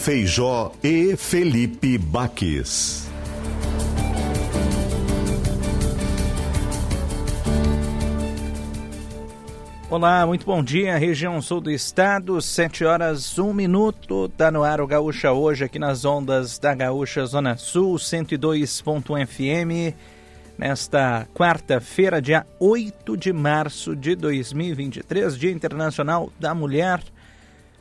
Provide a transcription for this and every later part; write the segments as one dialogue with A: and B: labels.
A: Feijó e Felipe Baques.
B: Olá, muito bom dia, região sul do estado, 7 horas 1 minuto, tá no ar o Gaúcha hoje aqui nas ondas da Gaúcha Zona Sul, 102.1 FM, nesta quarta-feira, dia 8 de março de 2023, Dia Internacional da Mulher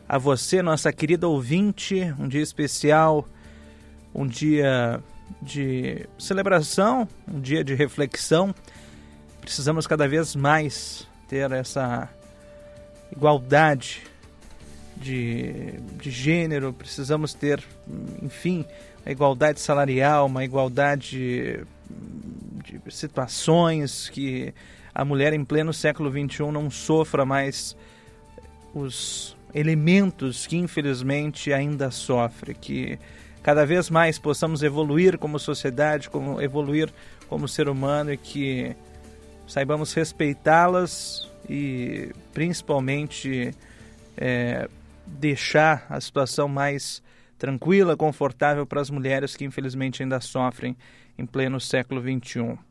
B: a você, nossa querida ouvinte, um dia especial, um dia de celebração, um dia de reflexão. Precisamos cada vez mais ter essa igualdade de, de gênero, precisamos ter, enfim, a igualdade salarial, uma igualdade de situações que a mulher em pleno século XXI não sofra mais os elementos que infelizmente ainda sofre, que cada vez mais possamos evoluir como sociedade, como evoluir como ser humano e que saibamos respeitá-las e principalmente é, deixar a situação mais tranquila, confortável para as mulheres que infelizmente ainda sofrem em pleno século XXI.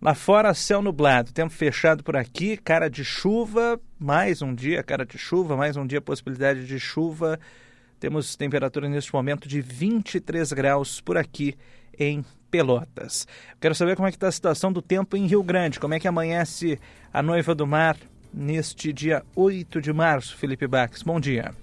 B: Lá fora, céu nublado, tempo fechado por aqui, cara de chuva, mais um dia, cara de chuva, mais um dia, possibilidade de chuva. Temos temperatura neste momento de 23 graus por aqui em Pelotas. Quero saber como é que está a situação do tempo em Rio Grande, como é que amanhece a noiva do mar neste dia 8 de março, Felipe Bax. Bom dia.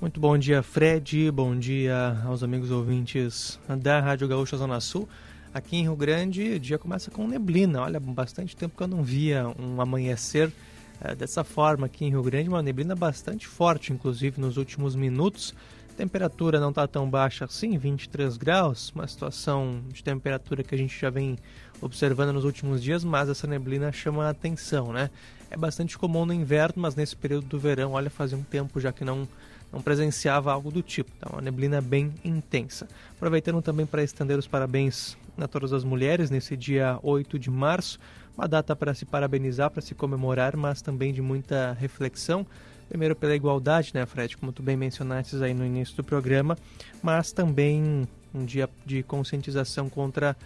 C: Muito bom dia, Fred. Bom dia aos amigos ouvintes da Rádio Gaúcha Zona Sul. Aqui em Rio Grande, o dia começa com neblina. Olha, bastante tempo que eu não via um amanhecer é, dessa forma aqui em Rio Grande. Uma neblina bastante forte, inclusive, nos últimos minutos. Temperatura não está tão baixa assim, 23 graus. Uma situação de temperatura que a gente já vem observando nos últimos dias, mas essa neblina chama a atenção, né? É bastante comum no inverno, mas nesse período do verão, olha, fazia um tempo já que não não presenciava algo do tipo. Tá? Uma neblina bem intensa. Aproveitando também para estender os parabéns a todas as mulheres nesse dia 8 de março, uma data para se parabenizar, para se comemorar, mas também de muita reflexão. Primeiro pela igualdade, né, Fred, como tu bem mencionaste aí no início do programa, mas também um dia de conscientização contra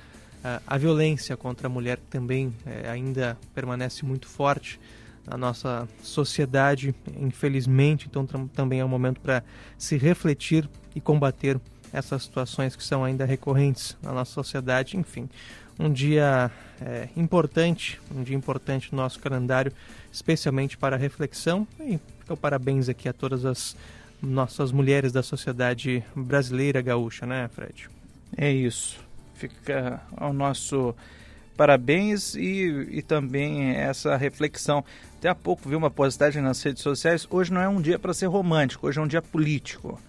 C: uh, a violência contra a mulher, que também uh, ainda permanece muito forte na nossa sociedade, infelizmente. Então também é um momento para se refletir e combater essas situações que são ainda recorrentes na nossa sociedade. Enfim, um dia é, importante, um dia importante no nosso calendário, especialmente para reflexão. E então, parabéns aqui a todas as nossas mulheres da sociedade brasileira gaúcha, né, Fred?
B: É isso. Fica ao nosso parabéns e, e também essa reflexão. Até há pouco vi uma postagem nas redes sociais. Hoje não é um dia para ser romântico, hoje é um dia político.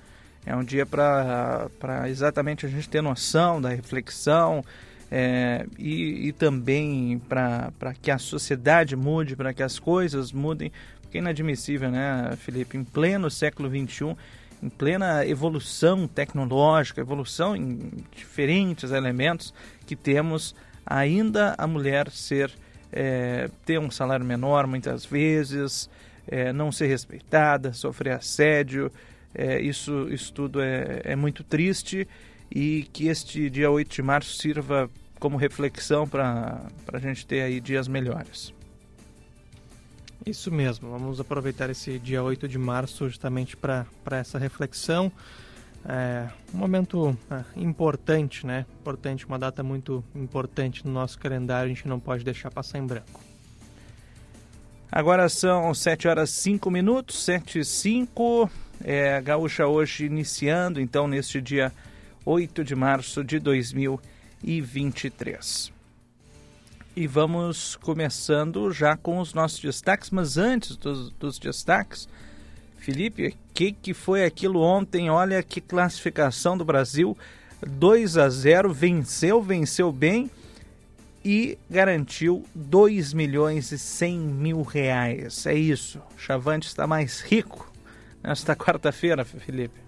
B: É um dia para exatamente a gente ter noção da reflexão é, e, e também para que a sociedade mude, para que as coisas mudem. Porque é inadmissível, né, Felipe? Em pleno século XXI, em plena evolução tecnológica, evolução em diferentes elementos que temos, ainda a mulher ser é, ter um salário menor muitas vezes, é, não ser respeitada, sofrer assédio, é, isso, isso tudo é, é muito triste e que este dia 8 de março sirva como reflexão para a gente ter aí dias melhores.
C: Isso mesmo, vamos aproveitar esse dia 8 de março justamente para essa reflexão. É um momento é, importante, né? Importante, uma data muito importante no nosso calendário, a gente não pode deixar passar em branco.
B: Agora são 7 horas 5 minutos, 7 e 5. É, Gaúcha hoje iniciando, então, neste dia 8 de março de 2023. E vamos começando já com os nossos destaques, mas antes dos, dos destaques, Felipe, o que, que foi aquilo ontem? Olha que classificação do Brasil, 2 a 0, venceu, venceu bem e garantiu 2 milhões e 100 mil reais. É isso, Chavante está mais rico nesta quarta-feira, Felipe.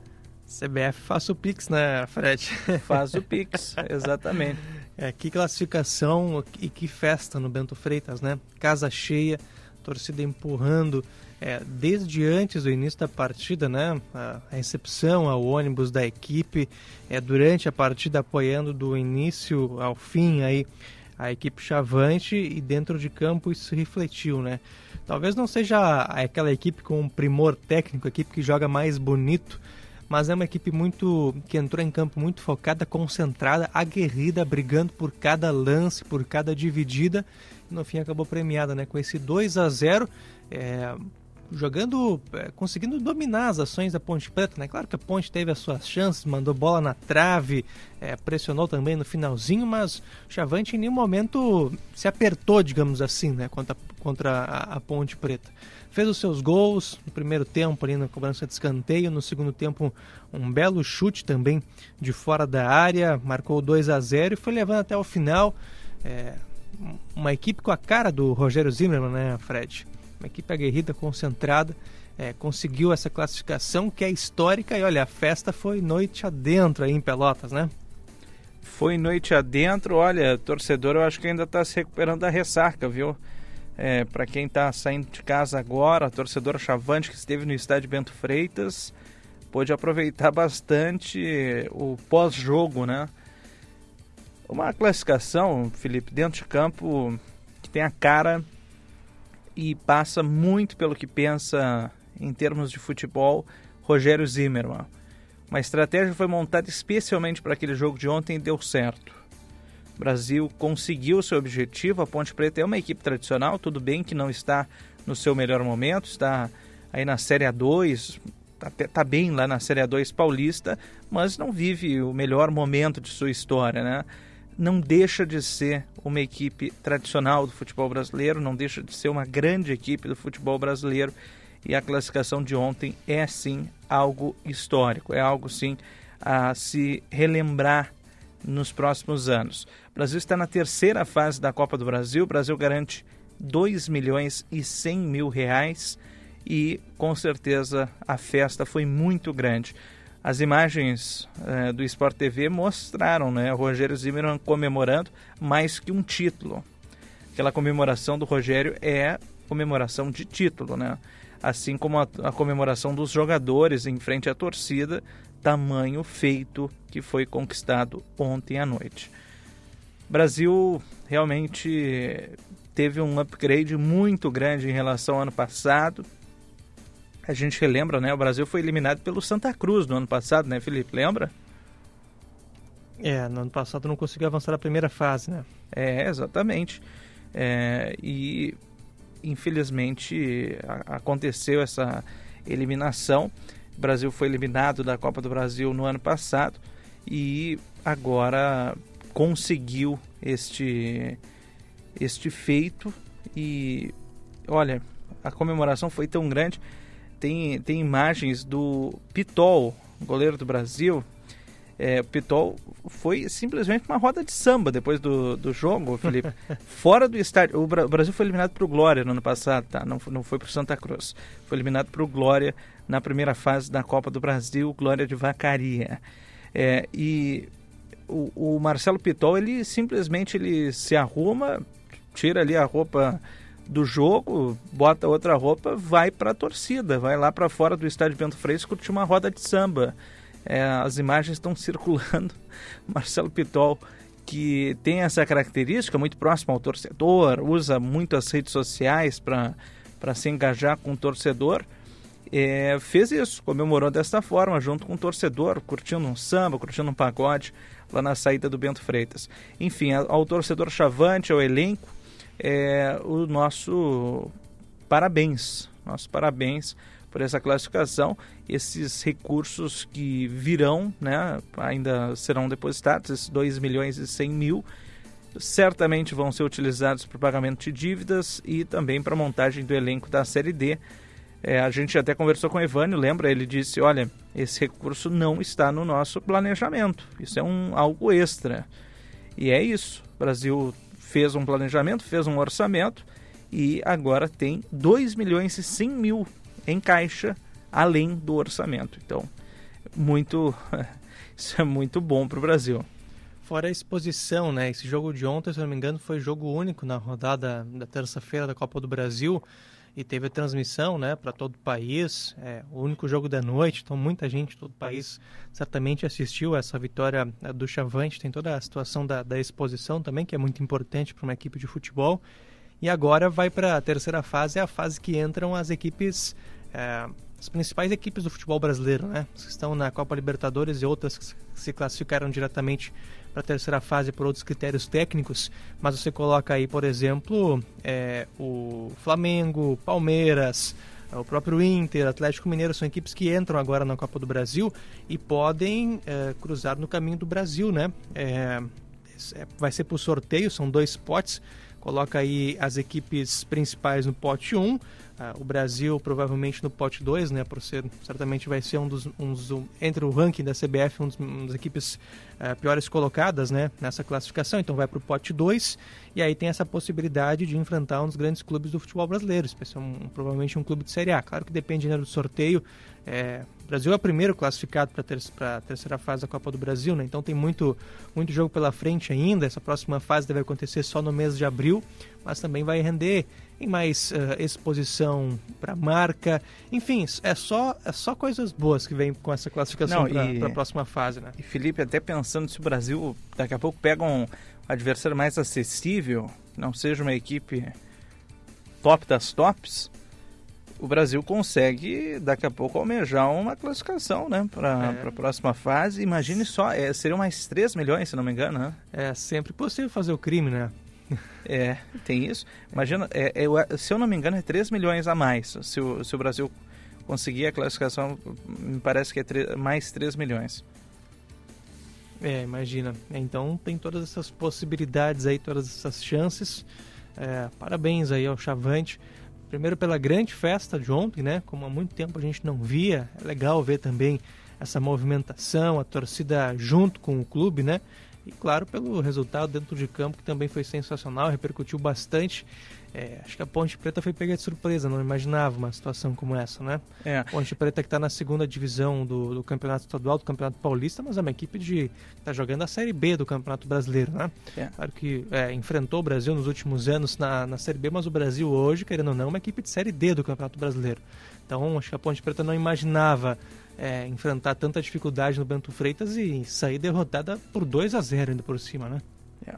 C: CBF faz o Pix, né, Fred?
B: Faz o Pix, exatamente.
C: É, que classificação e que festa no Bento Freitas, né? Casa cheia, torcida empurrando é, desde antes do início da partida, né? A, a recepção ao ônibus da equipe, é, durante a partida apoiando do início ao fim aí a equipe chavante e dentro de campo isso refletiu, né? Talvez não seja aquela equipe com primor técnico, a equipe que joga mais bonito, mas é uma equipe muito que entrou em campo muito focada, concentrada, aguerrida, brigando por cada lance, por cada dividida. E no fim acabou premiada, né? Com esse 2 a 0 é, jogando, é, conseguindo dominar as ações da Ponte Preta, né? Claro que a Ponte teve as suas chances, mandou bola na trave, é, pressionou também no finalzinho, mas o Chavante em nenhum momento se apertou, digamos assim, né? Contra, contra a, a Ponte Preta fez os seus gols no primeiro tempo ali na cobrança de escanteio, no segundo tempo um belo chute também de fora da área, marcou 2 a 0 e foi levando até o final é, uma equipe com a cara do Rogério Zimmermann, né, Fred? Uma equipe aguerrida, concentrada, é, conseguiu essa classificação que é histórica e olha, a festa foi noite adentro aí em Pelotas, né?
B: Foi noite adentro, olha, torcedor eu acho que ainda está se recuperando da ressaca, viu? É, para quem está saindo de casa agora, a torcedora Chavante que esteve no estádio Bento Freitas, pôde aproveitar bastante o pós-jogo, né? Uma classificação, Felipe, dentro de campo que tem a cara e passa muito pelo que pensa em termos de futebol Rogério Zimmermann. Uma estratégia foi montada especialmente para aquele jogo de ontem e deu certo. O Brasil conseguiu seu objetivo. A Ponte Preta é uma equipe tradicional, tudo bem que não está no seu melhor momento, está aí na Série A2, está tá bem lá na Série A2 paulista, mas não vive o melhor momento de sua história, né? Não deixa de ser uma equipe tradicional do futebol brasileiro, não deixa de ser uma grande equipe do futebol brasileiro e a classificação de ontem é sim algo histórico, é algo sim a se relembrar nos próximos anos. O Brasil está na terceira fase da Copa do Brasil. O Brasil garante 2 milhões e 100 mil reais e com certeza a festa foi muito grande. As imagens eh, do Sport TV mostraram né, o Rogério Zimmermann comemorando mais que um título. Aquela comemoração do Rogério é comemoração de título, né? Assim como a, a comemoração dos jogadores em frente à torcida, tamanho feito que foi conquistado ontem à noite. Brasil realmente teve um upgrade muito grande em relação ao ano passado. A gente relembra, né? O Brasil foi eliminado pelo Santa Cruz no ano passado, né, Felipe? Lembra?
C: É, no ano passado não conseguiu avançar na primeira fase, né?
B: É, exatamente. É, e infelizmente a, aconteceu essa eliminação. O Brasil foi eliminado da Copa do Brasil no ano passado e agora conseguiu este este feito e olha, a comemoração foi tão grande. Tem, tem imagens do Pitol, goleiro do Brasil. É, o Pitol foi simplesmente uma roda de samba depois do, do jogo, Felipe. Fora do estádio. O Brasil foi eliminado para o Glória no ano passado, tá? Não, não foi para o Santa Cruz. Foi eliminado para o Glória na primeira fase da Copa do Brasil, Glória de Vacaria. É, e o, o, Marcelo Pitol, ele simplesmente ele se arruma, tira ali a roupa do jogo, bota outra roupa, vai para a torcida, vai lá para fora do estádio Bento Freitas curtir uma roda de samba. É, as imagens estão circulando. Marcelo Pitol, que tem essa característica muito próximo ao torcedor, usa muito as redes sociais para se engajar com o torcedor é, fez isso, comemorou desta forma, junto com o torcedor, curtindo um samba, curtindo um pagode lá na saída do Bento Freitas. Enfim, ao torcedor Chavante, ao elenco, é, o nosso parabéns, nosso parabéns por essa classificação, esses recursos que virão, né, ainda serão depositados, esses 2 milhões e 100 mil, certamente vão ser utilizados para pagamento de dívidas e também para montagem do elenco da Série D. É, a gente até conversou com o Evânio, lembra? Ele disse: olha, esse recurso não está no nosso planejamento, isso é um algo extra. E é isso. O Brasil fez um planejamento, fez um orçamento e agora tem 2 milhões e 100 mil em caixa além do orçamento. Então, muito isso é muito bom para o Brasil.
C: Fora a exposição, né? Esse jogo de ontem, se não me engano, foi jogo único na rodada da terça-feira da Copa do Brasil e teve a transmissão, né, para todo o país. É o único jogo da noite, então muita gente, todo o país certamente assistiu essa vitória é, do Chavante. Tem toda a situação da, da exposição também, que é muito importante para uma equipe de futebol. E agora vai para a terceira fase, é a fase que entram as equipes é, as principais equipes do futebol brasileiro, né? Que estão na Copa Libertadores e outras que se classificaram diretamente para a terceira fase por outros critérios técnicos, mas você coloca aí, por exemplo, é, o Flamengo, Palmeiras, o próprio Inter, Atlético Mineiro são equipes que entram agora na Copa do Brasil e podem é, cruzar no caminho do Brasil, né? É, é vai ser por sorteio, são dois potes. Coloca aí as equipes principais no pote 1, ah, o Brasil provavelmente no pote 2, né, por ser, certamente vai ser um dos, um um, entre o ranking da CBF, um dos, uma das equipes uh, piores colocadas né, nessa classificação, então vai para o pote 2 e aí tem essa possibilidade de enfrentar um dos grandes clubes do futebol brasileiro, especialmente um, provavelmente um clube de Série A. Claro que depende né, do sorteio. É, o Brasil é o primeiro classificado para ter, a terceira fase da Copa do Brasil, né? então tem muito, muito jogo pela frente ainda. Essa próxima fase deve acontecer só no mês de abril, mas também vai render em mais uh, exposição para marca. Enfim, é só, é só coisas boas que vem com essa classificação para a próxima fase. Né?
B: E Felipe, até pensando se o Brasil daqui a pouco pega um adversário mais acessível, não seja uma equipe top das tops, o Brasil consegue daqui a pouco almejar uma classificação né, para é. a próxima fase. Imagine só, é, seriam mais 3 milhões, se não me engano. Né?
C: É sempre possível fazer o crime, né?
B: É, tem isso. Imagina, é, é, se eu não me engano, é 3 milhões a mais. Se o, se o Brasil conseguir a classificação, me parece que é 3, mais 3 milhões.
C: É, imagina. Então tem todas essas possibilidades aí, todas essas chances. É, parabéns aí ao Chavante. Primeiro pela grande festa de ontem, né? Como há muito tempo a gente não via. É legal ver também essa movimentação, a torcida junto com o clube, né? E claro, pelo resultado dentro de campo, que também foi sensacional, repercutiu bastante. É, acho que a Ponte Preta foi pega de surpresa, não imaginava uma situação como essa, né? É. Ponte Preta que está na segunda divisão do, do, Campeonato Estadual, do Campeonato Paulista, mas é uma equipe de está jogando a Série B do Campeonato Brasileiro, né? É. Claro que é, enfrentou o Brasil nos últimos anos na, na Série B, mas o Brasil hoje, querendo ou não, é uma equipe de Série D do Campeonato Brasileiro. Então, acho que a Ponte Preta não imaginava é, enfrentar tanta dificuldade no Bento Freitas e sair derrotada por 2 a 0 ainda por cima, né?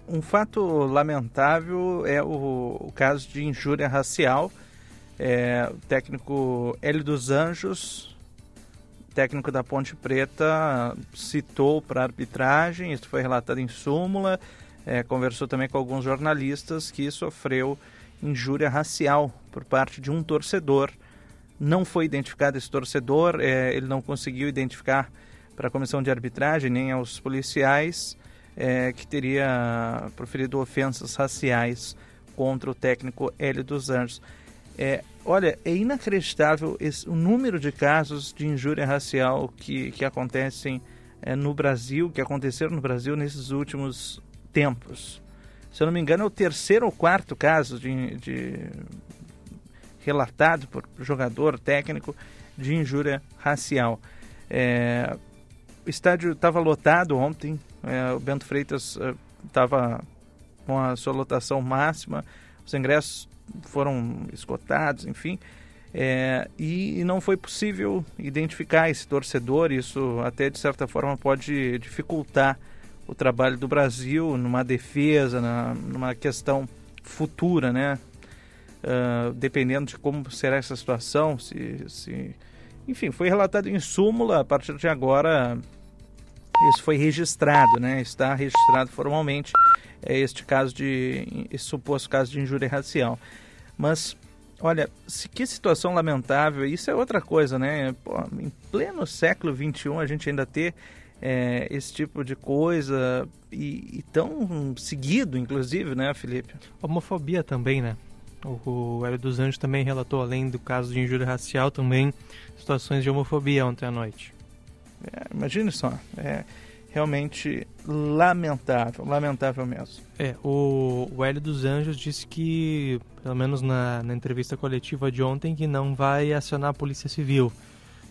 B: Um fato lamentável é o, o caso de injúria racial. É, o técnico Hélio dos Anjos, técnico da Ponte Preta, citou para arbitragem, isso foi relatado em súmula, é, conversou também com alguns jornalistas que sofreu injúria racial por parte de um torcedor não foi identificado esse torcedor, é, ele não conseguiu identificar para a comissão de arbitragem nem aos policiais é, que teria proferido ofensas raciais contra o técnico Hélio dos Anjos. É, olha, é inacreditável esse, o número de casos de injúria racial que, que acontecem é, no Brasil, que aconteceram no Brasil nesses últimos tempos. Se eu não me engano, é o terceiro ou quarto caso de, de relatado por jogador técnico de injúria racial. É, o estádio estava lotado ontem, é, o Bento Freitas estava é, com a sua lotação máxima, os ingressos foram esgotados, enfim, é, e, e, não foi possível identificar esse torcedor. Isso até de certa forma pode dificultar o trabalho do Brasil numa defesa, na, numa questão futura, né? uh, dependendo de como será essa situação, se, se... Enfim, foi relatado em súmula, a partir de agora isso foi registrado, né? Está registrado formalmente é este caso de esse suposto caso de injúria racial. Mas olha, que situação lamentável. Isso é outra coisa, né? Pô, em pleno século XXI a gente ainda ter é, esse tipo de coisa e, e, tão seguido, inclusive, né, Felipe?
C: Homofobia também, né? O, o Hélio dos Anjos também relatou, além do caso de injúria racial, também situações de homofobia ontem à noite.
B: É, imagine só, é realmente lamentável, lamentável mesmo.
C: É, o, o Hélio dos Anjos disse que, pelo menos na, na entrevista coletiva de ontem, que não vai acionar a Polícia Civil.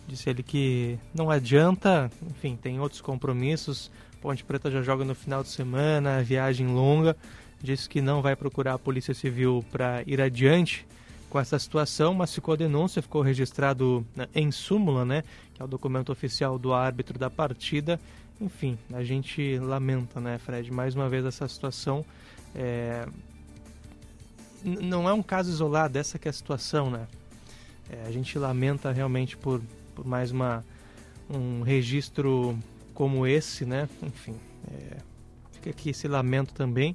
C: Disse ele que não adianta, enfim, tem outros compromissos. Ponte Preta já joga no final de semana, viagem longa. Disse que não vai procurar a Polícia Civil para ir adiante com essa situação, mas ficou a denúncia, ficou registrado né, em súmula, né, que é o documento oficial do árbitro da partida. Enfim, a gente lamenta, né, Fred, mais uma vez essa situação. É... Não é um caso isolado, essa que é a situação, né? É, a gente lamenta realmente por por mais uma, um registro como esse, né? Enfim, é, fica aqui esse lamento também.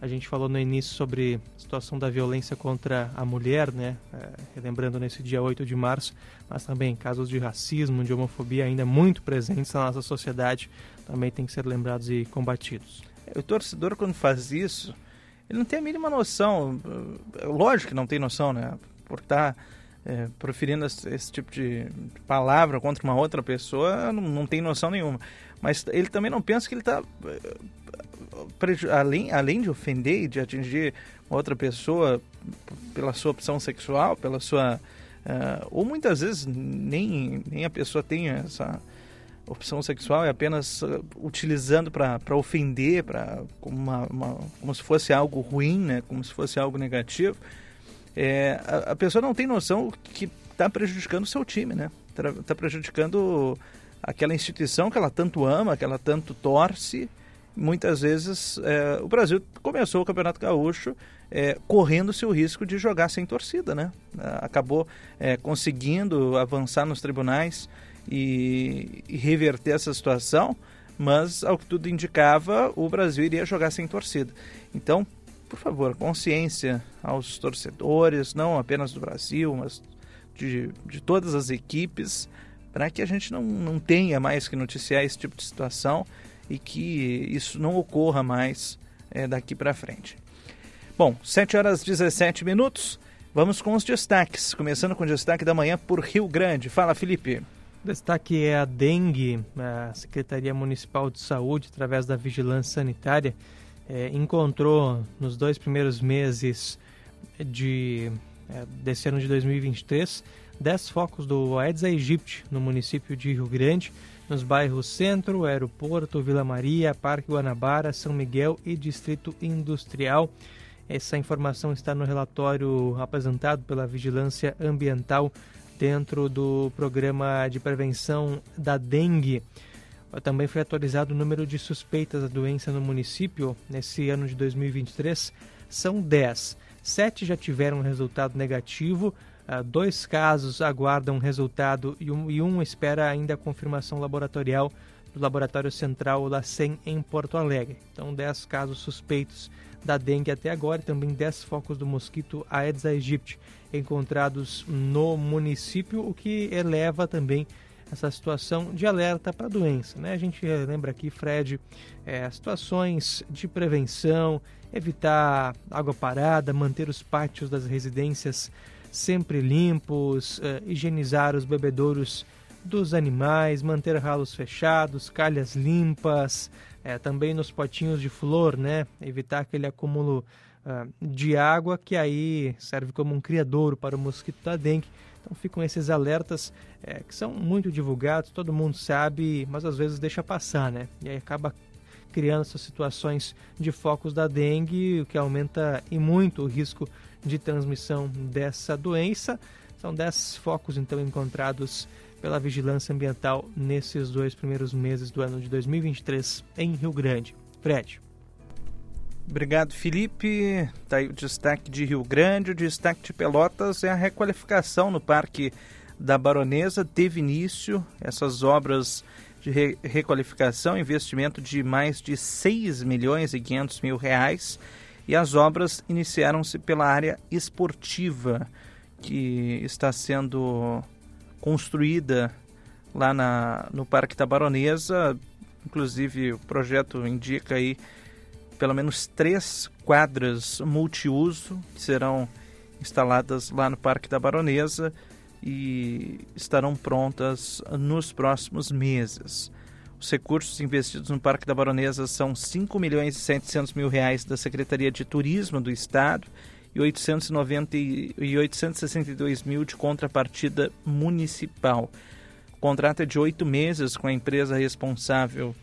C: A gente falou no início sobre a situação da violência contra a mulher, né? É, relembrando nesse dia 8 de março, mas também casos de racismo, de homofobia ainda muito presentes na nossa sociedade, também tem que ser lembrados e combatidos.
B: O torcedor, quando faz isso, ele não tem a mínima noção. Lógico que não tem noção, né? Por estar. Tá é, proferindo esse, tipo de palavra contra uma outra pessoa, não, não, tem noção nenhuma. Mas ele também não pensa que ele está, é, além, além de ofender e de atingir outra pessoa pela sua opção sexual, pela sua. Uh, ou muitas vezes nem, nem a pessoa tem essa opção sexual, é apenas uh, utilizando para ofender, pra, como, uma, uma, como se fosse algo ruim, né? como se fosse algo negativo é, a, a, pessoa não tem noção que está prejudicando o seu time, né? Está tá prejudicando aquela instituição que ela tanto ama, que ela tanto torce. Muitas vezes é, o Brasil começou o Campeonato Gaúcho é, correndo-se o risco de jogar sem torcida, né? Acabou é, conseguindo avançar nos tribunais e, e reverter essa situação, mas ao que tudo indicava, o Brasil iria jogar sem torcida. Então, por favor, consciência aos torcedores, não apenas do Brasil, mas de, de todas as equipes, para que a gente não, não tenha mais que noticiar esse tipo de situação e que isso não ocorra mais é, daqui para frente. Bom, 7 horas 17 minutos. Vamos com os destaques, começando com o destaque da manhã por Rio Grande. Fala, Felipe.
C: O destaque é a dengue. A Secretaria Municipal de Saúde, através da Vigilância Sanitária, é, encontrou nos dois primeiros meses de, é, desse ano de 2023 10 focos do Aedes aegypti no município de Rio Grande, nos bairros Centro, Aeroporto, Vila Maria, Parque Guanabara, São Miguel e Distrito Industrial. Essa informação está no relatório apresentado pela Vigilância Ambiental dentro do programa de prevenção da dengue. Também foi atualizado o número de suspeitas da doença no município nesse ano de 2023. São 10. Sete já tiveram resultado negativo, ah, dois casos aguardam resultado e um, e um espera ainda a confirmação laboratorial do Laboratório Central LACEN em Porto Alegre. Então, 10 casos suspeitos da dengue até agora e também 10 focos do mosquito Aedes aegypti encontrados no município, o que eleva também essa situação de alerta para a doença. Né? A gente lembra aqui, Fred, é, situações de prevenção, evitar água parada, manter os pátios das residências sempre limpos, é, higienizar os bebedouros dos animais, manter ralos fechados, calhas limpas, é, também nos potinhos de flor, né? evitar aquele acúmulo uh, de água que aí serve como um criadouro para o mosquito da dengue então ficam esses alertas é, que são muito divulgados, todo mundo sabe, mas às vezes deixa passar, né? E aí acaba criando essas situações de focos da dengue, o que aumenta e muito o risco transmissão dessa doença. São 10 focos então encontrados pela Vigilância Ambiental nesses dois primeiros meses do ano de 2023 em Rio Grande. Fred.
B: Obrigado, Felipe. Está aí o destaque de Rio Grande. O destaque de Pelotas é a requalificação no Parque da Baronesa. Teve início essas obras de re requalificação, investimento de mais de 6 milhões e 500 mil reais. E as obras iniciaram-se pela área esportiva, que está sendo construída lá na, no Parque da Baronesa Inclusive, o projeto indica aí pelo menos três quadras multiuso que serão instaladas lá no Parque da Baronesa e estarão prontas nos próximos meses. Os recursos investidos no Parque da Baronesa são 5 milhões e 700 mil reais da Secretaria de Turismo do Estado e 890 e 862 mil de contrapartida municipal. O contrato é de oito meses com a empresa responsável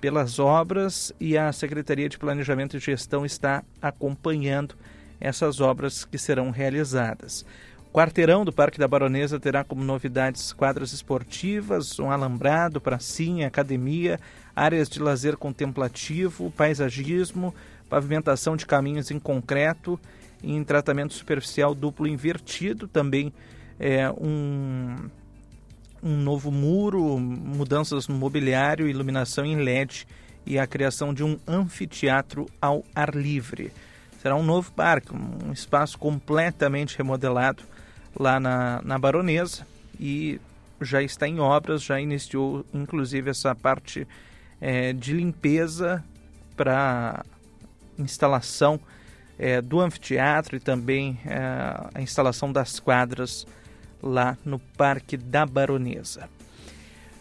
B: pelas obras e a Secretaria de Planejamento e Gestão está acompanhando essas obras que serão realizadas. Quarteirão do Parque da Baronesa terá como novidades quadras esportivas, um alambrado, pracinha, academia, áreas de lazer contemplativo, paisagismo, pavimentação de caminhos em concreto em tratamento superficial duplo invertido, também é, um um novo muro, mudanças no mobiliário, iluminação em LED e a criação de um anfiteatro ao ar livre. Será um novo parque, um espaço completamente remodelado lá na, na Baronesa e já está em obras, já iniciou inclusive essa parte é, de limpeza para instalação é, do anfiteatro e também é, a instalação das quadras lá no Parque da Baronesa.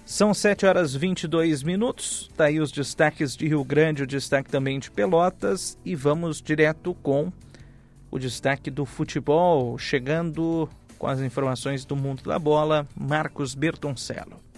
B: São 7 horas 22 minutos. Tá aí os destaques de Rio Grande, o destaque também de Pelotas e vamos direto com o destaque do futebol, chegando com as informações do mundo da bola, Marcos Bertoncello.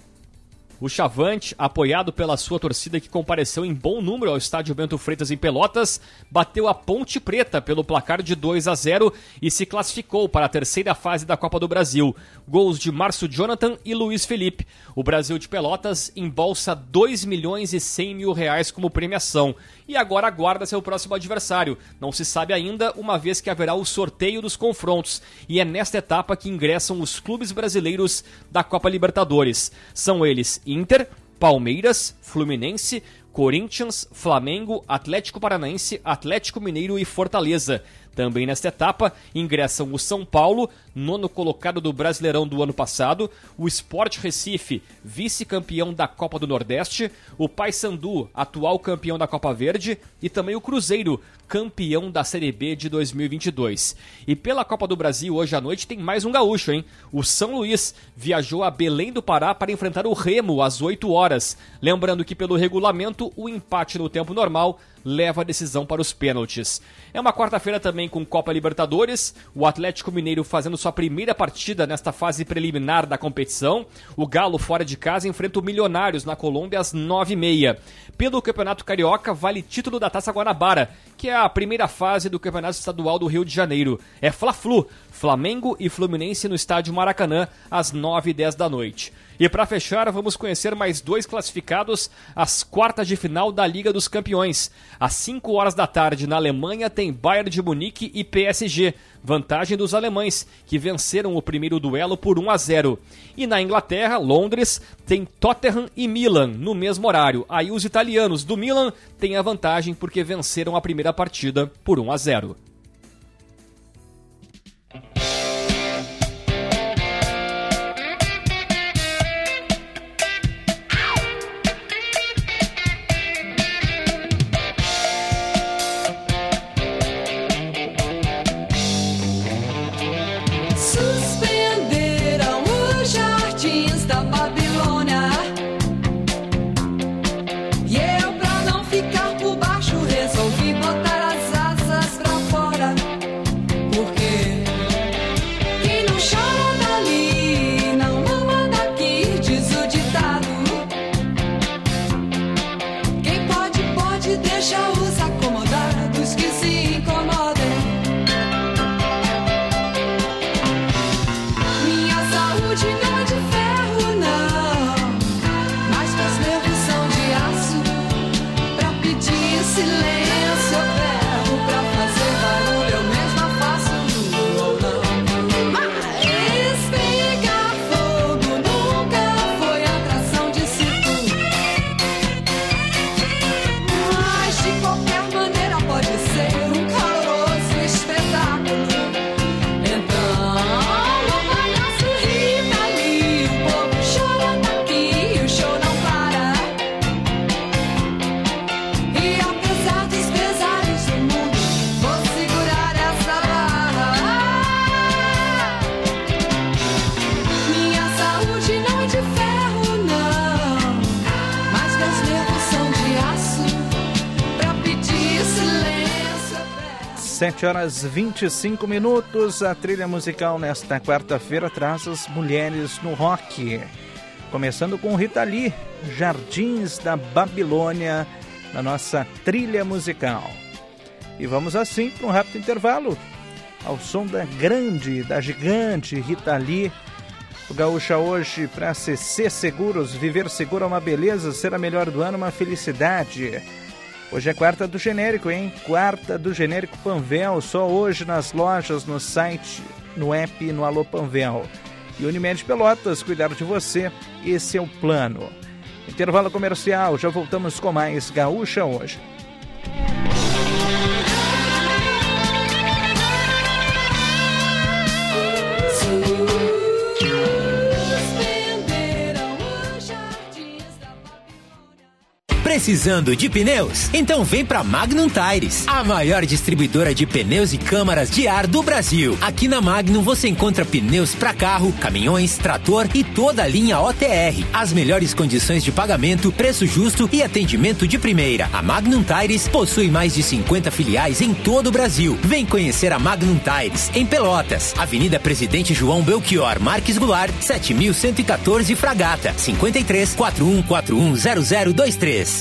D: O Chavante, apoiado pela sua torcida que compareceu em bom número ao estádio Bento Freitas em Pelotas, bateu a Ponte Preta pelo placar de 2 a 0 e se classificou para a terceira fase da Copa do Brasil. Gols de Márcio Jonathan e Luiz Felipe. O Brasil de Pelotas embolsa 2 milhões e 100 mil reais como premiação e agora aguarda seu próximo adversário. Não se sabe ainda, uma vez que haverá o sorteio dos confrontos. E é nesta etapa que ingressam os clubes brasileiros da Copa Libertadores. São eles Inter, Palmeiras, Fluminense, Corinthians, Flamengo, Atlético Paranaense, Atlético Mineiro e Fortaleza. Também nesta etapa ingressam o São Paulo, nono colocado do Brasileirão do ano passado, o Sport Recife, vice-campeão da Copa do Nordeste, o Paysandu, atual campeão da Copa Verde, e também o Cruzeiro, campeão da Série B de 2022. E pela Copa do Brasil, hoje à noite tem mais um gaúcho, hein? O São Luís viajou a Belém do Pará para enfrentar o Remo às 8 horas. Lembrando que pelo regulamento, o empate no tempo normal leva a decisão para os pênaltis. É uma quarta-feira também com Copa Libertadores, o Atlético Mineiro fazendo sua primeira partida nesta fase preliminar da competição. O Galo, fora de casa, enfrenta o Milionários na Colômbia às 9h30. Pelo Campeonato Carioca, vale título da Taça Guanabara, que é a primeira fase do Campeonato Estadual do Rio de Janeiro. É Fla-Flu, Flamengo e Fluminense no estádio Maracanã às 9h10 da noite. E para fechar, vamos conhecer mais dois classificados às quartas de final da Liga dos Campeões. Às 5 horas da tarde, na Alemanha, tem Bayern de Munique e PSG. Vantagem dos alemães, que venceram o primeiro duelo por 1 a 0. E na Inglaterra, Londres, tem Tottenham e Milan no mesmo horário. Aí os italianos do Milan têm a vantagem porque venceram a primeira partida por 1 a 0.
B: 7 horas 25 minutos. A trilha musical nesta quarta-feira traz as mulheres no rock. Começando com Rita Lee, Jardins da Babilônia, na nossa trilha musical. E vamos assim para um rápido intervalo. Ao som da grande, da gigante Rita Lee. O Gaúcha hoje para CC Seguros, viver seguro é uma beleza, ser a melhor do ano, uma felicidade. Hoje é quarta do genérico, hein? Quarta do genérico Panvel, só hoje nas lojas, no site, no app, no Alô Panvel. E Unimed Pelotas, cuidar de você, esse é o plano. Intervalo comercial, já voltamos com mais Gaúcha hoje.
E: Precisando de pneus? Então vem pra Magnum Tires, a maior distribuidora de pneus e câmaras de ar do Brasil. Aqui na Magnum você encontra pneus para carro, caminhões, trator e toda a linha OTR. As melhores condições de pagamento, preço justo e atendimento de primeira. A Magnum Tires possui mais de 50 filiais em todo o Brasil. Vem conhecer a Magnum Tires em Pelotas, Avenida Presidente João Belchior Marques Goulart, 7114 Fragata, 53 4141 0023.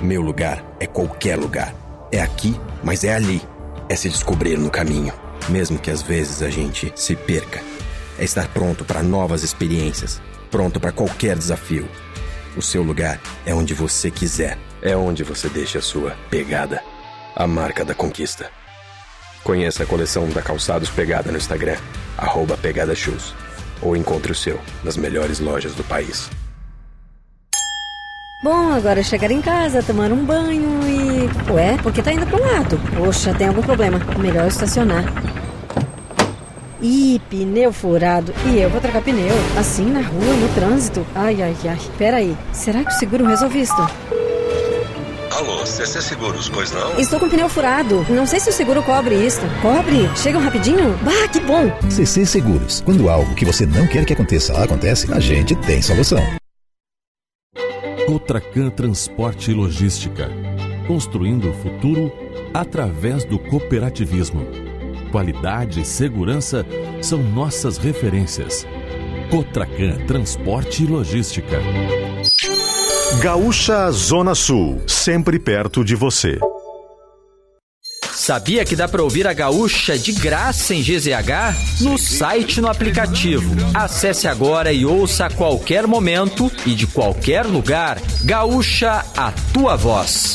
F: Meu lugar é qualquer lugar. É aqui, mas é ali. É se descobrir no caminho, mesmo que às vezes a gente se perca. É estar pronto para novas experiências, pronto para qualquer desafio. O seu lugar é onde você quiser. É onde você deixa a sua pegada. A marca da conquista. Conheça a coleção da Calçados Pegada no Instagram, arroba Pegada Shoes. Ou encontre o seu nas melhores lojas do país.
G: Bom, agora é chegar em casa, tomar um banho e. Ué, por que tá indo pro lado? Poxa, tem algum problema. Melhor estacionar. Ih, pneu furado. E eu vou trocar pneu. Assim, na rua, no trânsito. Ai, ai, ai. Pera aí. Será que o seguro resolve isto?
H: Alô, CC Seguros, pois não?
G: Estou com pneu furado. Não sei se o seguro cobre isto. Cobre? Chegam rapidinho? Bah, que bom!
I: CC Seguros. Quando algo que você não quer que aconteça acontece, a gente tem solução.
J: Cotracan Transporte e Logística. Construindo o futuro através do cooperativismo. Qualidade e segurança são nossas referências. Cotracan Transporte e Logística.
A: Gaúcha Zona Sul, sempre perto de você.
K: Sabia que dá para ouvir a Gaúcha de graça em GZH? No site no aplicativo. Acesse agora e ouça a qualquer momento e de qualquer lugar. Gaúcha, a tua voz.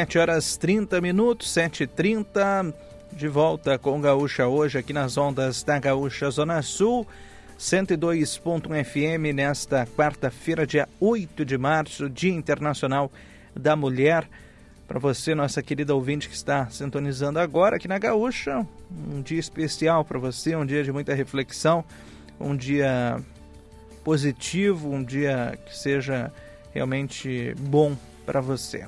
B: Sete horas 30 minutos, 7h30, de volta com Gaúcha hoje aqui nas ondas da Gaúcha Zona Sul. 102.1 FM nesta quarta-feira, dia 8 de março, Dia Internacional da Mulher. Para você, nossa querida ouvinte que está sintonizando agora aqui na Gaúcha, um dia especial para você, um dia de muita reflexão, um dia positivo, um dia que seja realmente bom para você.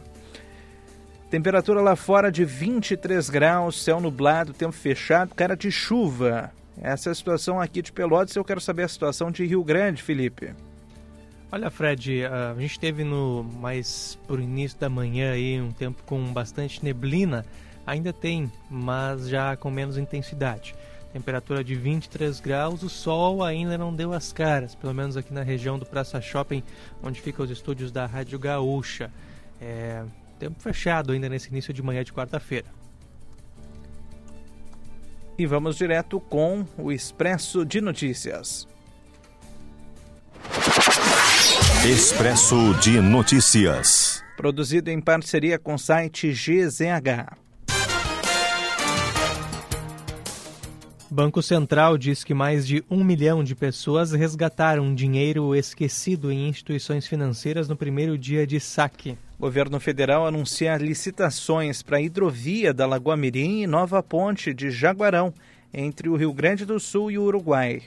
B: Temperatura lá fora de 23 graus, céu nublado, tempo fechado, cara de chuva. Essa é a situação aqui de Pelotas. Eu quero saber a situação de Rio Grande, Felipe.
C: Olha, Fred, a gente teve no mais por início da manhã aí um tempo com bastante neblina. Ainda tem, mas já com menos intensidade. Temperatura de 23 graus, o sol ainda não deu as caras, pelo menos aqui na região do Praça Shopping, onde ficam os estúdios da Rádio Gaúcha. É, tempo fechado ainda nesse início de manhã de quarta-feira.
B: E vamos direto com o Expresso de Notícias.
A: Expresso de Notícias.
B: Produzido em parceria com o site GZH.
C: Banco Central diz que mais de um milhão de pessoas resgataram dinheiro esquecido em instituições financeiras no primeiro dia de saque.
B: Governo federal anuncia licitações para a hidrovia da Lagoa Mirim e nova ponte de Jaguarão, entre o Rio Grande do Sul e o Uruguai.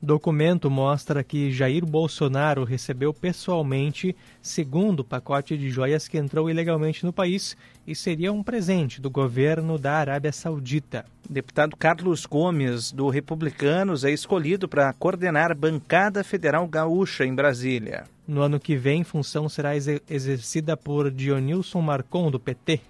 C: Documento mostra que Jair Bolsonaro recebeu pessoalmente segundo pacote de joias que entrou ilegalmente no país e seria um presente do governo da Arábia Saudita.
B: Deputado Carlos Gomes, do Republicanos, é escolhido para coordenar a bancada federal gaúcha em Brasília.
C: No ano que vem, função será exercida por Dionilson Marcon, do PT.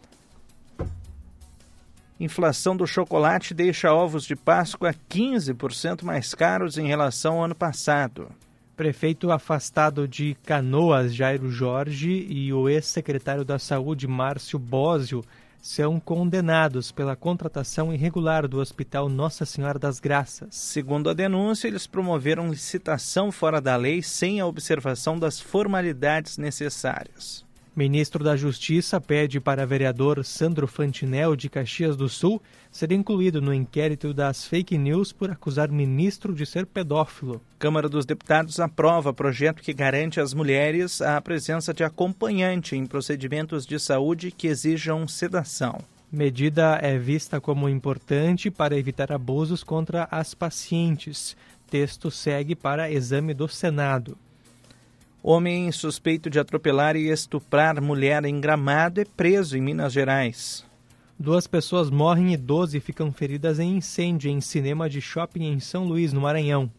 B: Inflação do chocolate deixa ovos de Páscoa 15% mais caros em relação ao ano passado.
C: Prefeito afastado de Canoas, Jairo Jorge, e o ex-secretário da Saúde, Márcio Bósio, são condenados pela contratação irregular do Hospital Nossa Senhora das Graças.
B: Segundo a denúncia, eles promoveram licitação fora da lei sem a observação das formalidades necessárias.
C: Ministro da Justiça pede para vereador Sandro Fantinel de Caxias do Sul ser incluído no inquérito das fake news por acusar ministro de ser pedófilo.
B: Câmara dos Deputados aprova projeto que garante às mulheres a presença de acompanhante em procedimentos de saúde que exijam sedação.
C: Medida é vista como importante para evitar abusos contra as pacientes. Texto segue para exame do Senado.
B: Homem suspeito de atropelar e estuprar mulher em Gramado é preso em Minas Gerais.
C: Duas pessoas morrem e 12 ficam feridas em incêndio em cinema de shopping em São Luís, no Maranhão.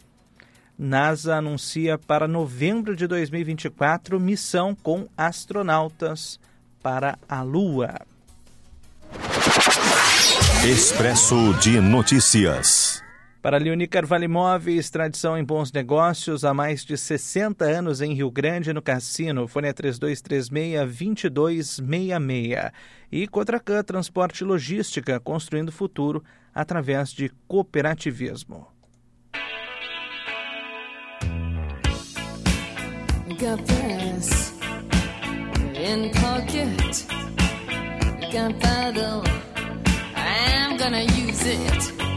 B: NASA anuncia para novembro de 2024 missão com astronautas para a Lua.
A: Expresso de Notícias.
B: Para Leoni Carvalho Imóveis, tradição em bons negócios há mais de 60 anos em Rio Grande, no Cassino. Fone é 3236-2266. E Cotracan Transporte e Logística, construindo futuro através de cooperativismo. I'm gonna use it.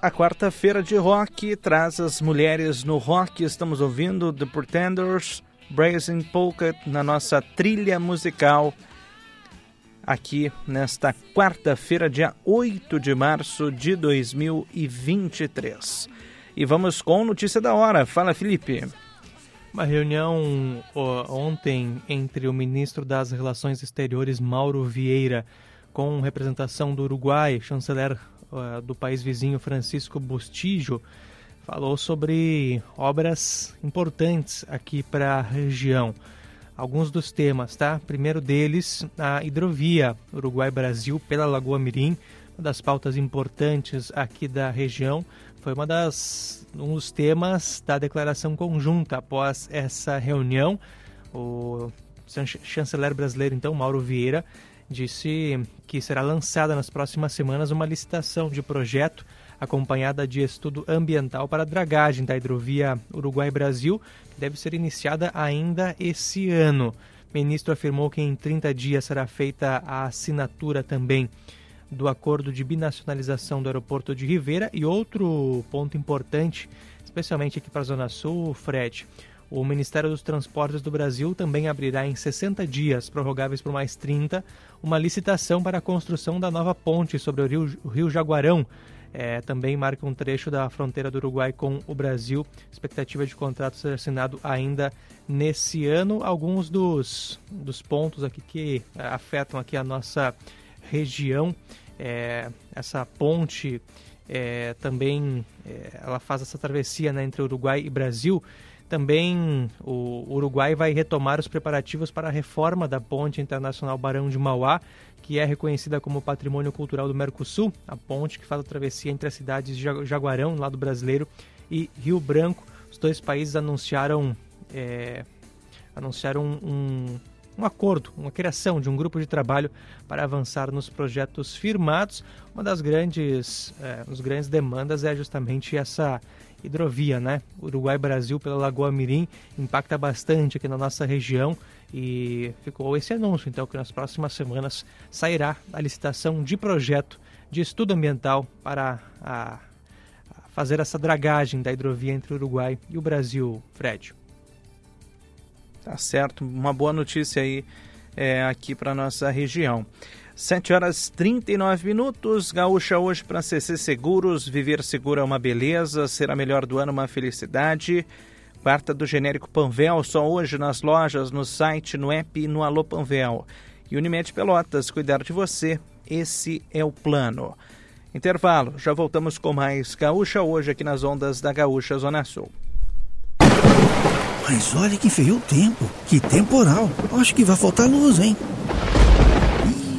B: a quarta-feira de rock traz as mulheres no rock. Estamos ouvindo The Pretenders, Brazen Polka na nossa trilha musical aqui nesta quarta-feira, dia 8 de março de 2023. E vamos com notícia da hora. Fala, Felipe.
C: Uma reunião ontem entre o ministro das Relações Exteriores, Mauro Vieira, com representação do Uruguai, chanceler uh, do país vizinho, Francisco Bustillo, falou sobre obras importantes aqui para a região. Alguns dos temas, tá? Primeiro deles, a hidrovia Uruguai-Brasil pela Lagoa Mirim, uma das pautas importantes aqui da região. Foi uma das, um dos temas da declaração conjunta após essa reunião. O chanceler brasileiro, então, Mauro Vieira, disse que será lançada nas próximas semanas uma licitação de projeto acompanhada de estudo ambiental para a dragagem da hidrovia Uruguai-Brasil, que deve ser iniciada ainda esse ano. O ministro afirmou que em 30 dias será feita a assinatura também do acordo de binacionalização do aeroporto de Rivera e outro ponto importante, especialmente aqui para a Zona Sul, Fred. O Ministério dos Transportes do Brasil também abrirá em 60 dias, prorrogáveis por mais 30, uma licitação para a construção da nova ponte sobre o Rio, Rio Jaguarão, é, também marca um trecho da fronteira do Uruguai com o Brasil. Expectativa de contrato ser assinado ainda nesse ano. Alguns dos, dos pontos aqui que é, afetam aqui a nossa região, é, essa ponte é, também é, ela faz essa travessia né, entre Uruguai e Brasil. Também o Uruguai vai retomar os preparativos para a reforma da ponte internacional Barão de Mauá, que é reconhecida como Patrimônio Cultural do Mercosul, a ponte que faz a travessia entre as cidades de Jaguarão, no lado brasileiro, e Rio Branco. Os dois países anunciaram, é, anunciaram um, um acordo, uma criação de um grupo de trabalho para avançar nos projetos firmados. Uma das grandes, é, as grandes demandas é justamente essa hidrovia, né? Uruguai-Brasil pela Lagoa Mirim impacta bastante aqui na nossa região e ficou esse anúncio, então, que nas próximas semanas sairá a licitação de projeto de estudo ambiental para a, a fazer essa dragagem da hidrovia entre o Uruguai e o Brasil, Fred.
B: Tá certo, uma boa notícia aí é, aqui para nossa região. 7 horas 39 minutos. Gaúcha hoje para CC Seguros. Viver seguro é uma beleza, ser a melhor do ano uma felicidade. Quarta do genérico Panvel, só hoje nas lojas, no site, no app e no Alô Panvel. E Unimed Pelotas, cuidar de você, esse é o plano. Intervalo, já voltamos com mais Gaúcha hoje aqui nas ondas da Gaúcha Zona Sul.
L: Mas olha que feio o tempo, que temporal. Acho que vai faltar luz, hein?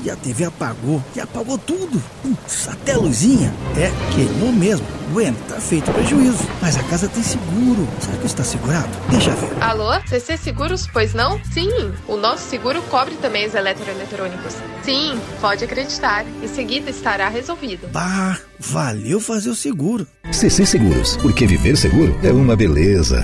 L: Ih, a TV apagou, e apagou tudo. Putz, até a luzinha. É, queimou mesmo. Bueno, tá feito prejuízo. Mas a casa tem seguro. Será que está segurado? Deixa ver.
M: Alô? CC Seguros, pois não? Sim, o nosso seguro cobre também os eletroeletrônicos. Sim, pode acreditar. Em seguida estará resolvido.
L: Bah, valeu fazer o seguro.
I: CC Seguros, porque viver seguro é uma beleza.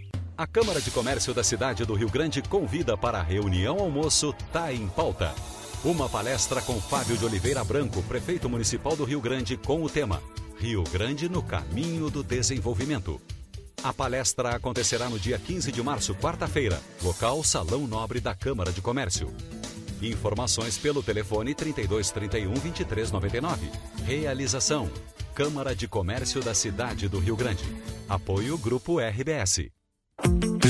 N: A Câmara de Comércio da cidade do Rio Grande convida para a reunião almoço Tá em Pauta. Uma palestra com Fábio de Oliveira Branco, prefeito municipal do Rio Grande, com o tema Rio Grande no caminho do desenvolvimento. A palestra acontecerá no dia 15 de março, quarta-feira, local Salão Nobre da Câmara de Comércio. Informações pelo telefone 3231 2399. Realização: Câmara de Comércio da cidade do Rio Grande. Apoio Grupo RBS.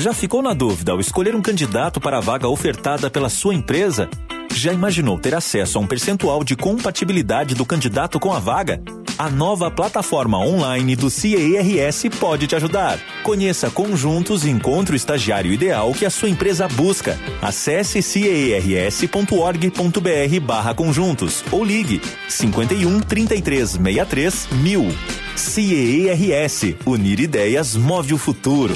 O: Já ficou na dúvida ao escolher um candidato para a vaga ofertada pela sua empresa? Já imaginou ter acesso a um percentual de compatibilidade do candidato com a vaga? A nova plataforma online do CIERS pode te ajudar. Conheça Conjuntos e encontre o estagiário ideal que a sua empresa busca. Acesse ciers.org.br barra conjuntos ou ligue 51 33 63 mil. CIERS. Unir ideias move o futuro.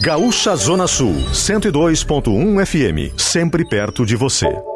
A: Gaúcha Zona Sul, 102.1 FM, sempre perto de você.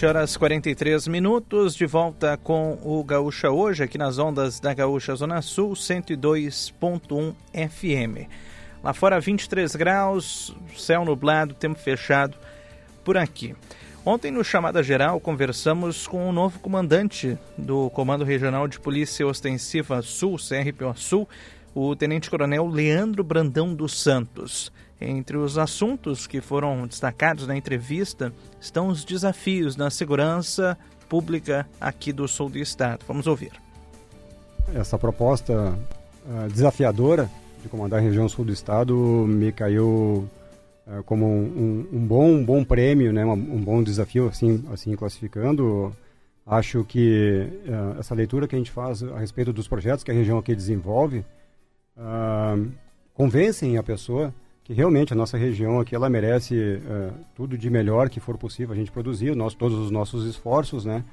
B: Sete horas 43 minutos, de volta com o Gaúcha hoje, aqui nas ondas da Gaúcha Zona Sul, 102.1 FM. Lá fora 23 graus, céu nublado, tempo fechado por aqui. Ontem, no Chamada Geral, conversamos com o novo comandante do Comando Regional de Polícia Ostensiva Sul, CRPO Sul, o Tenente Coronel Leandro Brandão dos Santos. Entre os assuntos que foram destacados na entrevista estão os desafios na segurança pública aqui do sul do estado. Vamos ouvir.
P: Essa proposta uh, desafiadora de comandar a região sul do estado me caiu uh, como um, um, bom, um bom prêmio, né? um, um bom desafio, assim, assim classificando. Acho que uh, essa leitura que a gente faz a respeito dos projetos que a região aqui desenvolve convencem a pessoa que realmente a nossa região aqui ela merece uh, tudo de melhor que for possível a gente produzir, nós, todos os nossos esforços, né?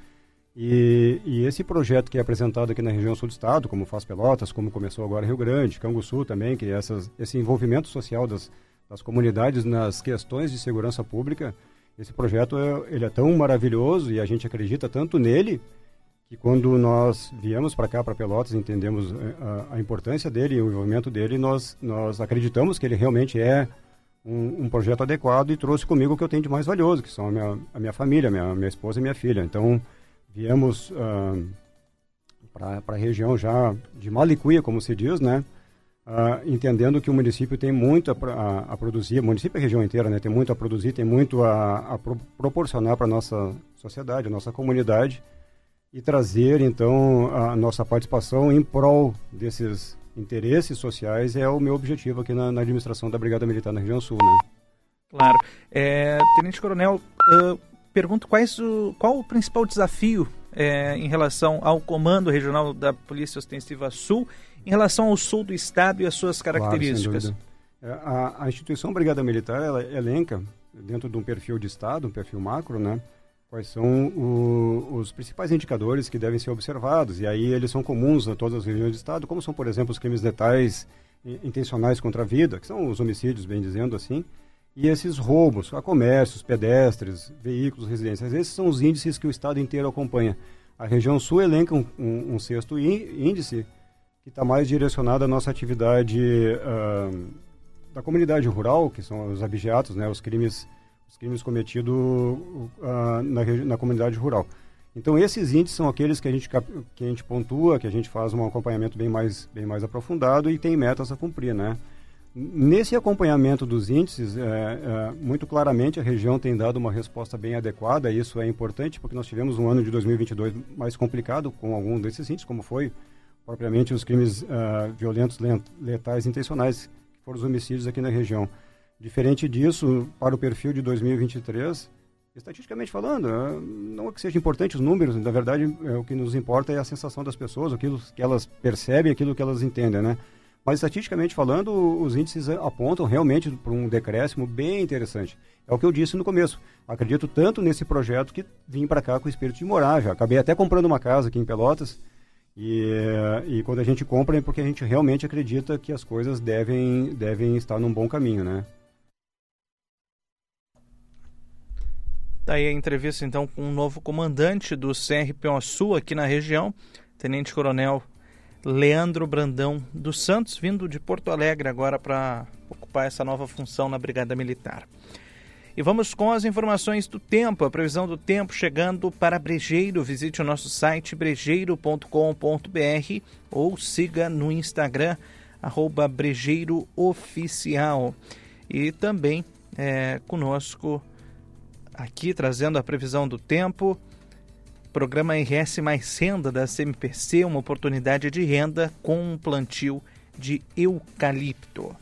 P: E, e, esse projeto que é apresentado aqui na região sul do estado, como faz Pelotas, como começou agora Rio Grande, Canguçu também, que é essas, esse envolvimento social das, das comunidades nas questões de segurança pública, esse projeto é, ele é tão maravilhoso e a gente acredita tanto nele que quando nós viemos para cá, para Pelotas, entendemos eh, a, a, importância dele e o envolvimento dele, nós, nós acreditamos que ele realmente é um, um, projeto adequado e trouxe comigo o que eu tenho de mais valioso, que são a minha, a minha família, minha, minha esposa e minha filha. Então, viemos uh, para a região já de Malicuia, como se diz, né? Uh, entendendo que o município tem muito a, a, a, produzir, o município e a região inteira, né? Tem muito a produzir, tem muito a, a pro, proporcionar para a nossa sociedade, a nossa comunidade e trazer então a nossa participação em prol desses interesses sociais é o meu objetivo aqui na, na administração da Brigada Militar na região sul, né?
B: Claro. É, Tenente Coronel, uh, pergunto quais o, qual o principal desafio é, em relação ao Comando Regional da Polícia Ostensiva Sul, em relação ao sul do estado e as suas características?
P: Claro, é, a, a, instituição Brigada Militar ela elenca dentro de um perfil de estado, um perfil macro, né? Quais são o, os principais indicadores que devem ser observados. E aí eles são comuns a todas as regiões do Estado, como são, por exemplo, os crimes letais intencionais contra a vida, que são os homicídios, bem dizendo assim. E esses roubos a comércios, pedestres, veículos, residências, esses são os índices que o Estado inteiro acompanha. A região sul elenca um, um, um sexto índice que está mais direcionado à nossa atividade uh, da comunidade rural, que são os abigeatos, né, os crimes, os crimes cometidos uh, na, na comunidade rural. Então esses índices são aqueles que a gente que a gente pontua, que a gente faz um acompanhamento bem mais bem mais aprofundado e tem metas a cumprir, né? Nesse acompanhamento dos índices, é, é, muito claramente a região tem dado uma resposta bem adequada. Isso é importante porque nós tivemos um ano de 2022 mais complicado com algum desses índices, como foi propriamente os crimes uh, violentos, letais, intencionais, que foram os homicídios aqui na região. Diferente disso, para o perfil de 2023, estatisticamente falando, uh, não é que seja importante os números, na verdade, uh, o que nos importa é a sensação das pessoas, aquilo que elas percebem, aquilo que elas entendem, né? Mas estatisticamente falando, os índices apontam realmente para um decréscimo bem interessante. É o que eu disse no começo. Acredito tanto nesse projeto que vim para cá com o espírito de morar já. Acabei até comprando uma casa aqui em Pelotas, e, e quando a gente compra é porque a gente realmente acredita que as coisas devem, devem estar num bom caminho, né?
B: Daí a entrevista então com o novo comandante do CRPO Sul aqui na região, Tenente Coronel Leandro Brandão dos Santos, vindo de Porto Alegre agora para ocupar essa nova função na Brigada Militar. E vamos com as informações do tempo, a previsão do tempo chegando para Brejeiro. Visite o nosso site brejeiro.com.br ou siga no Instagram, arroba brejeiroOficial. E também é, conosco aqui trazendo a previsão do tempo, programa RS Mais Renda da CMPC, uma oportunidade de renda com um plantio de eucalipto.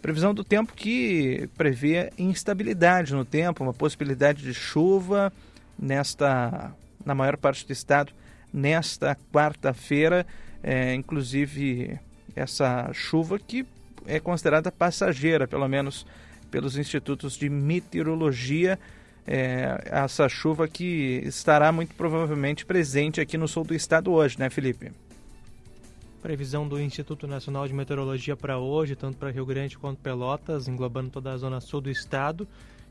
B: Previsão do tempo que prevê instabilidade no tempo, uma possibilidade de chuva nesta na maior parte do estado nesta quarta-feira, é, inclusive essa chuva que é considerada passageira, pelo menos pelos institutos de meteorologia. É, essa chuva que estará muito provavelmente presente aqui no sul do estado hoje, né, Felipe?
C: Previsão do Instituto Nacional de Meteorologia para hoje, tanto para Rio Grande quanto Pelotas, englobando toda a zona sul do estado,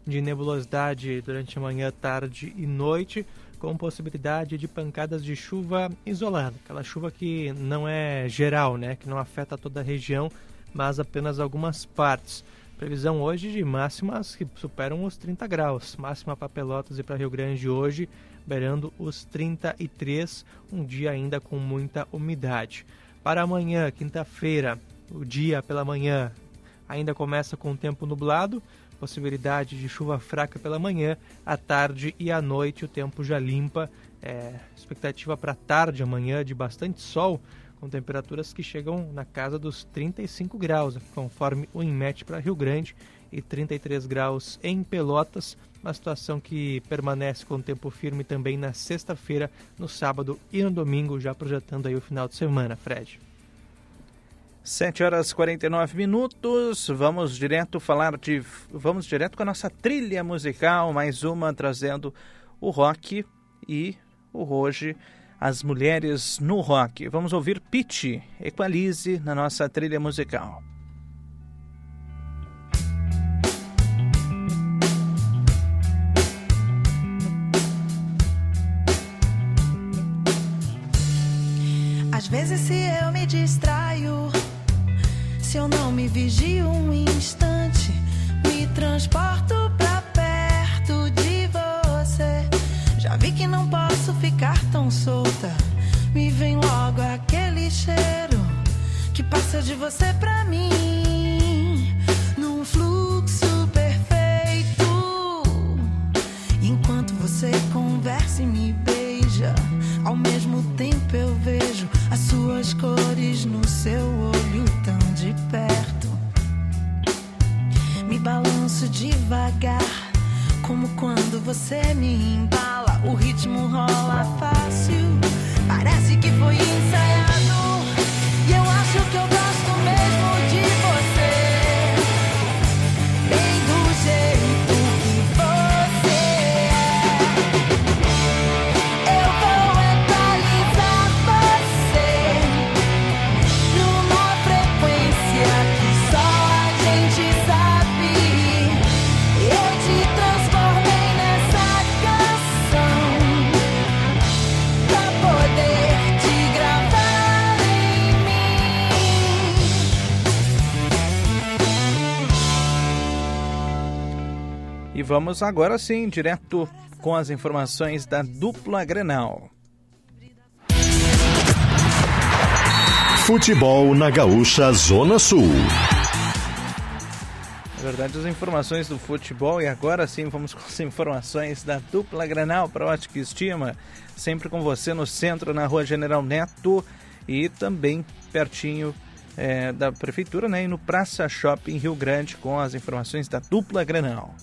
C: de nebulosidade durante a manhã, tarde e noite, com possibilidade de pancadas de chuva isolada, aquela chuva que não é geral, né, que não afeta toda a região, mas apenas algumas partes. Previsão hoje de máximas que superam os 30 graus, máxima para Pelotas e para Rio Grande hoje, beirando os 33, um dia ainda com muita umidade. Para amanhã, quinta-feira, o dia pela manhã ainda começa com tempo nublado, possibilidade de chuva fraca pela manhã, à tarde e à noite o tempo já limpa. É, expectativa para tarde amanhã de bastante sol, com temperaturas que chegam na casa dos 35 graus, conforme o INMET para Rio Grande, e 33 graus em Pelotas, uma situação que permanece com tempo firme também na sexta-feira, no sábado e no domingo, já projetando aí o final de semana, Fred.
B: 7 horas e 49 minutos. Vamos direto falar de. Vamos direto com a nossa trilha musical, mais uma trazendo o rock e o hoje as mulheres no rock. Vamos ouvir Pitch, Equalize na nossa trilha musical.
Q: Às vezes, se eu me distraio, se eu não me vigio um instante, me transporto pra Vi que não posso ficar tão solta. Me vem logo aquele cheiro que passa de você pra mim, num fluxo perfeito. Enquanto você conversa e me beija, ao mesmo tempo eu vejo as suas cores no seu olho tão de perto. Me balanço devagar, como quando você me embala. O ritmo rola fácil, parece que foi ensaiado. E eu acho que eu gosto mesmo
B: vamos agora sim, direto com as informações da dupla Grenal.
A: Futebol na Gaúcha Zona Sul.
B: Na verdade, as informações do futebol e agora sim vamos com as informações da dupla Grenal para Ótica Estima, sempre com você no centro, na Rua General Neto e também pertinho é, da Prefeitura, né? E no Praça Shopping Rio Grande com as informações da dupla Grenal.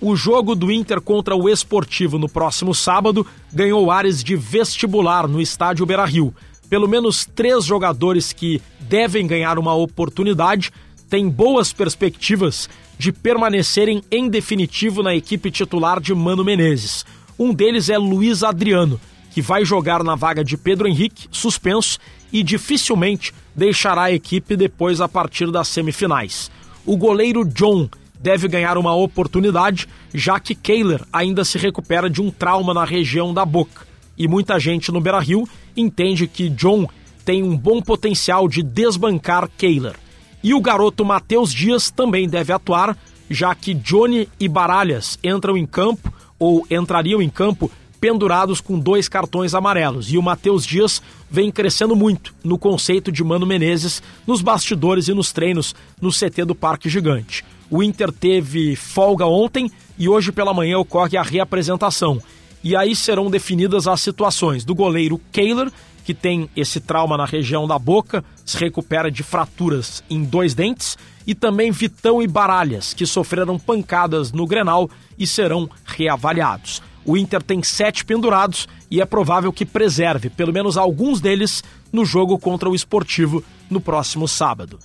R: O jogo do Inter contra o Esportivo no próximo sábado ganhou ares de vestibular no estádio Beira-Rio. Pelo menos três jogadores que devem ganhar uma oportunidade têm boas perspectivas de permanecerem em definitivo na equipe titular de Mano Menezes. Um deles é Luiz Adriano, que vai jogar na vaga de Pedro Henrique, suspenso, e dificilmente deixará a equipe depois a partir das semifinais. O goleiro John deve ganhar uma oportunidade, já que Kehler ainda se recupera de um trauma na região da boca. E muita gente no Beira-Rio entende que John tem um bom potencial de desbancar Kehler. E o garoto Matheus Dias também deve atuar, já que Johnny e Baralhas entram em campo ou entrariam em campo pendurados com dois cartões amarelos. E o Matheus Dias vem crescendo muito no conceito de Mano Menezes nos bastidores e nos treinos no CT do Parque Gigante. O Inter teve folga ontem e hoje pela manhã ocorre a reapresentação. E aí serão definidas as situações do goleiro Kehler, que tem esse trauma na região da boca, se recupera de fraturas em dois dentes, e também Vitão e Baralhas, que sofreram pancadas no Grenal e serão reavaliados. O Inter tem sete pendurados e é provável que preserve pelo menos alguns deles no jogo contra o Esportivo no próximo sábado.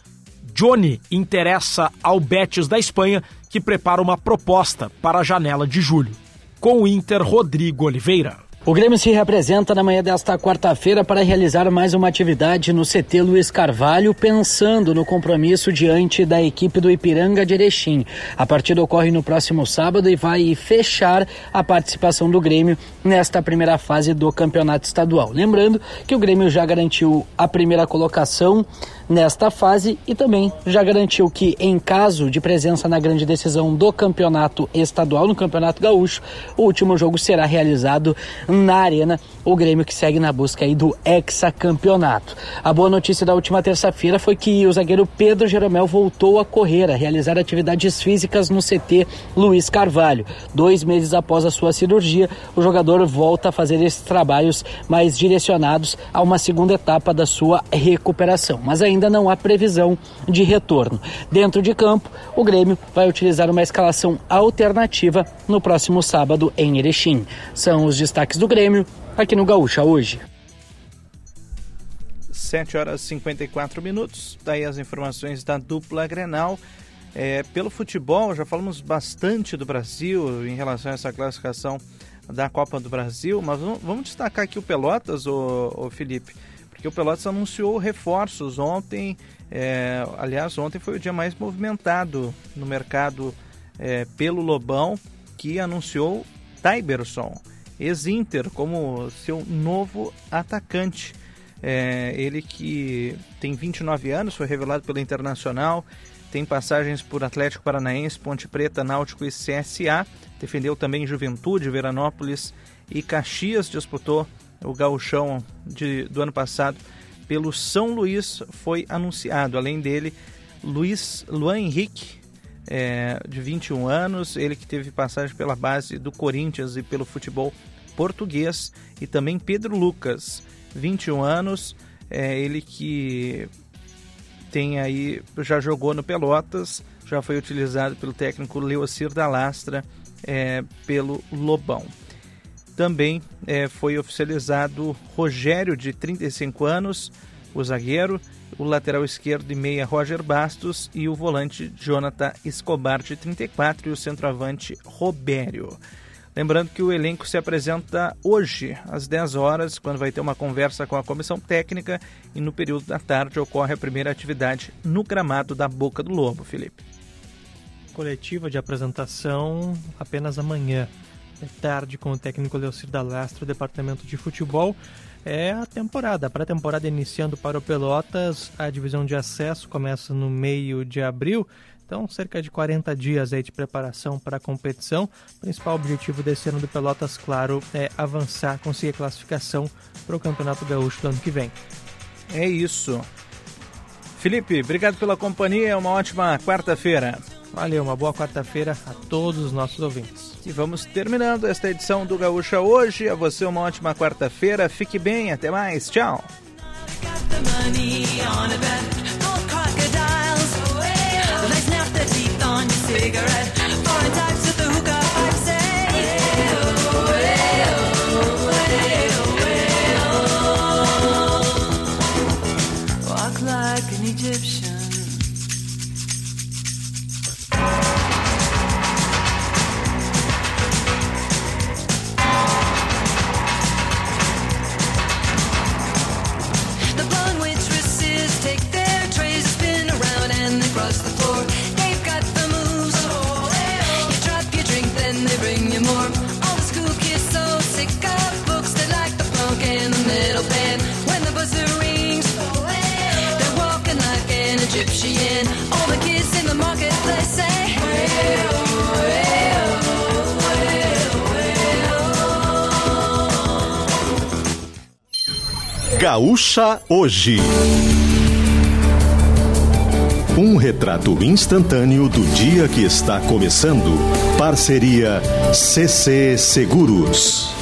R: Johnny interessa ao Betis da Espanha, que prepara uma proposta para a janela de julho. Com o Inter, Rodrigo Oliveira.
S: O Grêmio se representa na manhã desta quarta-feira para realizar mais uma atividade no CT Luiz Carvalho, pensando no compromisso diante da equipe do Ipiranga de Erechim. A partida ocorre no próximo sábado e vai fechar a participação do Grêmio nesta primeira fase do campeonato estadual. Lembrando que o Grêmio já garantiu a primeira colocação nesta fase e também já garantiu que, em caso de presença na grande decisão do campeonato estadual, no Campeonato Gaúcho, o último jogo será realizado na Arena, o Grêmio que segue na busca aí do hexacampeonato. A boa notícia da última terça-feira foi que o zagueiro Pedro Jeromel voltou a correr, a realizar atividades físicas no CT Luiz Carvalho. Dois meses após a sua cirurgia, o jogador volta a fazer esses trabalhos mais direcionados a uma segunda etapa da sua recuperação. Mas ainda não há previsão de retorno. Dentro de campo, o Grêmio vai utilizar uma escalação alternativa no próximo sábado em Erechim. São os destaques do Grêmio aqui no Gaúcha hoje.
B: 7 horas e 54 minutos. Daí as informações da dupla Grenal. É, pelo futebol, já falamos bastante do Brasil em relação a essa classificação da Copa do Brasil, mas vamos destacar aqui o Pelotas, o, o Felipe, porque o Pelotas anunciou reforços ontem. É, aliás, ontem foi o dia mais movimentado no mercado é, pelo Lobão, que anunciou Tyberson, ex-Inter, como seu novo atacante. É, ele que tem 29 anos, foi revelado pela Internacional, tem passagens por Atlético Paranaense, Ponte Preta, Náutico e CSA. Defendeu também Juventude, Veranópolis e Caxias. Disputou o gauchão de, do ano passado pelo São Luís. Foi anunciado, além dele, Luiz Luan Henrique, é, de 21 anos. Ele que teve passagem pela base do Corinthians e pelo futebol português. E também Pedro Lucas, 21 anos. É, ele que tem aí, já jogou no Pelotas, já foi utilizado pelo técnico Leocir da Lastra é, pelo Lobão. Também é, foi oficializado Rogério, de 35 anos, o zagueiro, o lateral esquerdo e meia Roger Bastos e o volante Jonathan Escobar, de 34, e o centroavante Robério. Lembrando que o elenco se apresenta hoje, às 10 horas, quando vai ter uma conversa com a comissão técnica, e no período da tarde ocorre a primeira atividade no gramado da Boca do Lobo, Felipe.
C: Coletiva de apresentação apenas amanhã. É tarde com o técnico Leocir da Lastra, departamento de futebol. É a temporada, a pré-temporada iniciando para o Pelotas. A divisão de acesso começa no meio de abril Então, cerca de 40 dias aí de preparação para a competição. O principal objetivo desse ano do Pelotas, claro, é avançar, conseguir a classificação para o Campeonato Gaúcho do ano que vem.
B: É isso. Felipe, obrigado pela companhia. Uma ótima quarta-feira.
C: Valeu, uma boa quarta-feira a todos os nossos ouvintes.
B: E vamos terminando esta edição do Gaúcha hoje. A você uma ótima quarta-feira. Fique bem, até mais. Tchau.
T: cigarette. Foreign types
A: Gaúcha Hoje. Um retrato instantâneo do dia que está começando. Parceria CC Seguros.